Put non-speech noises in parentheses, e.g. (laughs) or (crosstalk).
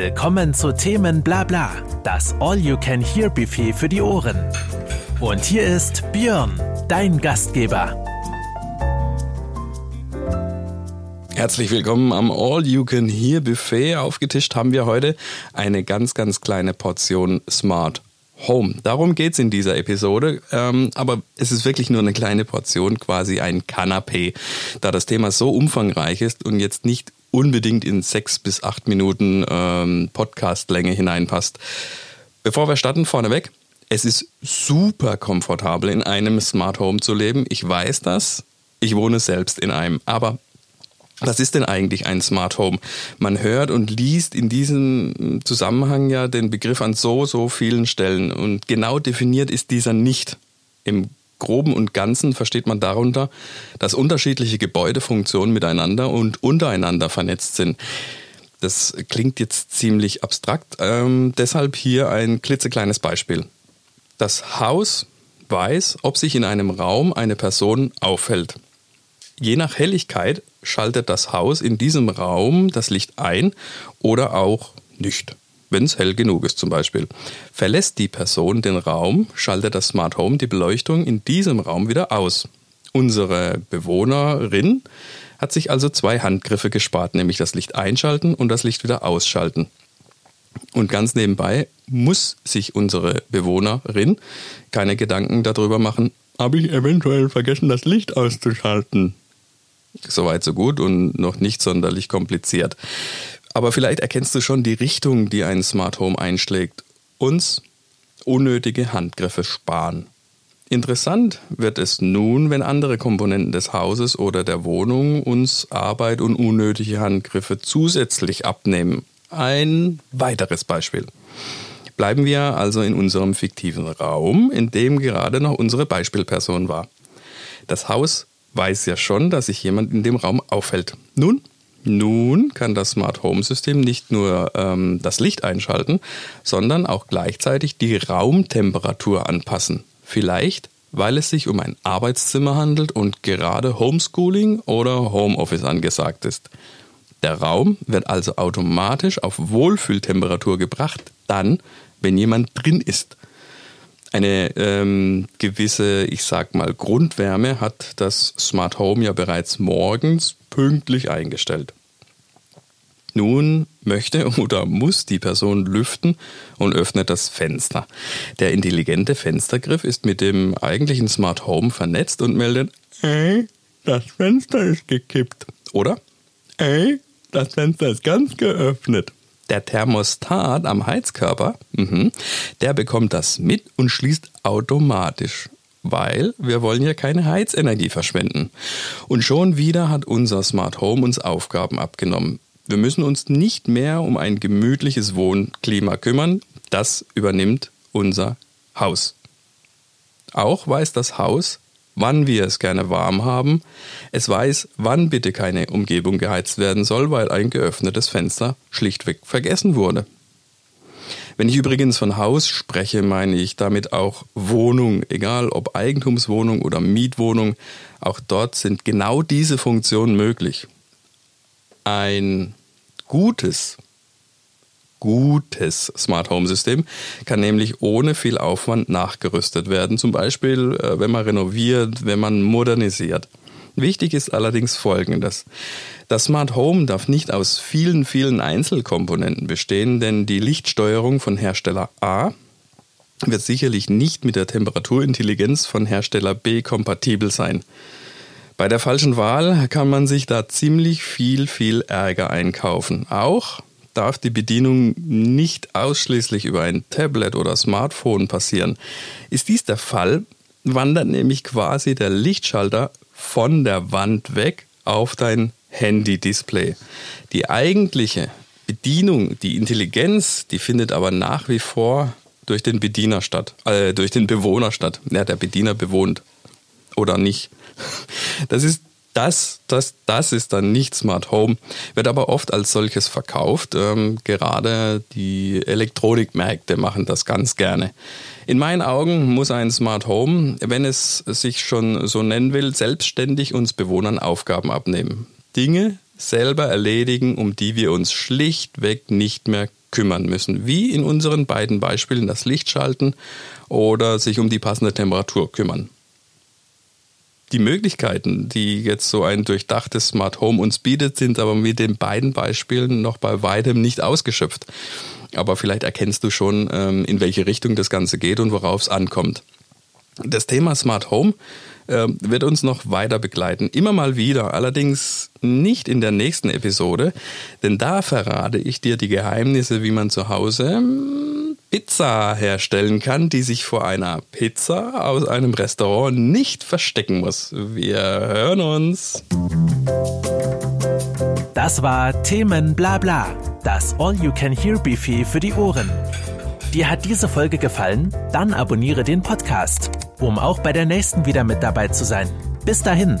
Willkommen zu Themen Blabla, das All-You-Can-Hear-Buffet für die Ohren. Und hier ist Björn, dein Gastgeber. Herzlich willkommen am All You Can Hear Buffet. Aufgetischt haben wir heute eine ganz, ganz kleine Portion Smart Home. Darum geht es in dieser Episode, ähm, aber es ist wirklich nur eine kleine Portion, quasi ein Kanapé, da das Thema so umfangreich ist und jetzt nicht unbedingt in sechs bis acht Minuten ähm, Podcastlänge hineinpasst. Bevor wir starten, vorneweg, es ist super komfortabel in einem Smart Home zu leben. Ich weiß das. Ich wohne selbst in einem. Aber was ist denn eigentlich ein Smart Home? Man hört und liest in diesem Zusammenhang ja den Begriff an so, so vielen Stellen. Und genau definiert ist dieser nicht. Im Groben und Ganzen versteht man darunter, dass unterschiedliche Gebäudefunktionen miteinander und untereinander vernetzt sind. Das klingt jetzt ziemlich abstrakt, ähm, deshalb hier ein klitzekleines Beispiel. Das Haus weiß, ob sich in einem Raum eine Person aufhält. Je nach Helligkeit schaltet das Haus in diesem Raum das Licht ein oder auch nicht, wenn es hell genug ist zum Beispiel. Verlässt die Person den Raum, schaltet das Smart Home die Beleuchtung in diesem Raum wieder aus. Unsere Bewohnerin hat sich also zwei Handgriffe gespart, nämlich das Licht einschalten und das Licht wieder ausschalten. Und ganz nebenbei muss sich unsere Bewohnerin keine Gedanken darüber machen, habe ich eventuell vergessen, das Licht auszuschalten. Soweit so gut und noch nicht sonderlich kompliziert. Aber vielleicht erkennst du schon die Richtung, die ein Smart Home einschlägt. Uns unnötige Handgriffe sparen. Interessant wird es nun, wenn andere Komponenten des Hauses oder der Wohnung uns Arbeit und unnötige Handgriffe zusätzlich abnehmen. Ein weiteres Beispiel. Bleiben wir also in unserem fiktiven Raum, in dem gerade noch unsere Beispielperson war. Das Haus weiß ja schon, dass sich jemand in dem Raum aufhält. Nun, nun kann das Smart Home System nicht nur ähm, das Licht einschalten, sondern auch gleichzeitig die Raumtemperatur anpassen. Vielleicht, weil es sich um ein Arbeitszimmer handelt und gerade Homeschooling oder Homeoffice angesagt ist. Der Raum wird also automatisch auf Wohlfühltemperatur gebracht, dann, wenn jemand drin ist. Eine ähm, gewisse, ich sag mal, Grundwärme hat das Smart Home ja bereits morgens pünktlich eingestellt. Nun möchte (laughs) oder muss die Person lüften und öffnet das Fenster. Der intelligente Fenstergriff ist mit dem eigentlichen Smart Home vernetzt und meldet, ey, das Fenster ist gekippt. Oder, ey, das Fenster ist ganz geöffnet. Der Thermostat am Heizkörper, mh, der bekommt das mit und schließt automatisch weil wir wollen ja keine Heizenergie verschwenden. Und schon wieder hat unser Smart Home uns Aufgaben abgenommen. Wir müssen uns nicht mehr um ein gemütliches Wohnklima kümmern, das übernimmt unser Haus. Auch weiß das Haus, wann wir es gerne warm haben. Es weiß, wann bitte keine Umgebung geheizt werden soll, weil ein geöffnetes Fenster schlichtweg vergessen wurde. Wenn ich übrigens von Haus spreche, meine ich damit auch Wohnung, egal ob Eigentumswohnung oder Mietwohnung. Auch dort sind genau diese Funktionen möglich. Ein gutes gutes Smart Home System kann nämlich ohne viel Aufwand nachgerüstet werden. Zum Beispiel, äh, wenn man renoviert, wenn man modernisiert. Wichtig ist allerdings Folgendes. Das Smart Home darf nicht aus vielen, vielen Einzelkomponenten bestehen, denn die Lichtsteuerung von Hersteller A wird sicherlich nicht mit der Temperaturintelligenz von Hersteller B kompatibel sein. Bei der falschen Wahl kann man sich da ziemlich viel, viel Ärger einkaufen. Auch darf die Bedienung nicht ausschließlich über ein Tablet oder Smartphone passieren. Ist dies der Fall, wandert nämlich quasi der Lichtschalter von der Wand weg auf dein Handy-Display. Die eigentliche Bedienung, die Intelligenz, die findet aber nach wie vor durch den Bediener statt, äh, durch den Bewohner statt. Ja, der Bediener bewohnt oder nicht. Das ist das, das, das ist dann nicht Smart Home, wird aber oft als solches verkauft. Ähm, gerade die Elektronikmärkte machen das ganz gerne. In meinen Augen muss ein Smart Home, wenn es sich schon so nennen will, selbstständig uns Bewohnern Aufgaben abnehmen. Dinge selber erledigen, um die wir uns schlichtweg nicht mehr kümmern müssen, wie in unseren beiden Beispielen das Licht schalten oder sich um die passende Temperatur kümmern. Die Möglichkeiten, die jetzt so ein durchdachtes Smart Home uns bietet, sind aber mit den beiden Beispielen noch bei weitem nicht ausgeschöpft. Aber vielleicht erkennst du schon, ähm, in welche Richtung das Ganze geht und worauf es ankommt. Das Thema Smart Home ähm, wird uns noch weiter begleiten, immer mal wieder, allerdings nicht in der nächsten Episode, denn da verrate ich dir die Geheimnisse, wie man zu Hause ähm, Pizza herstellen kann, die sich vor einer Pizza aus einem Restaurant nicht verstecken muss. Wir hören uns. Das war Themen Blabla, das All-You-Can-Hear-Buffet für die Ohren. Dir hat diese Folge gefallen? Dann abonniere den Podcast um auch bei der nächsten wieder mit dabei zu sein. Bis dahin.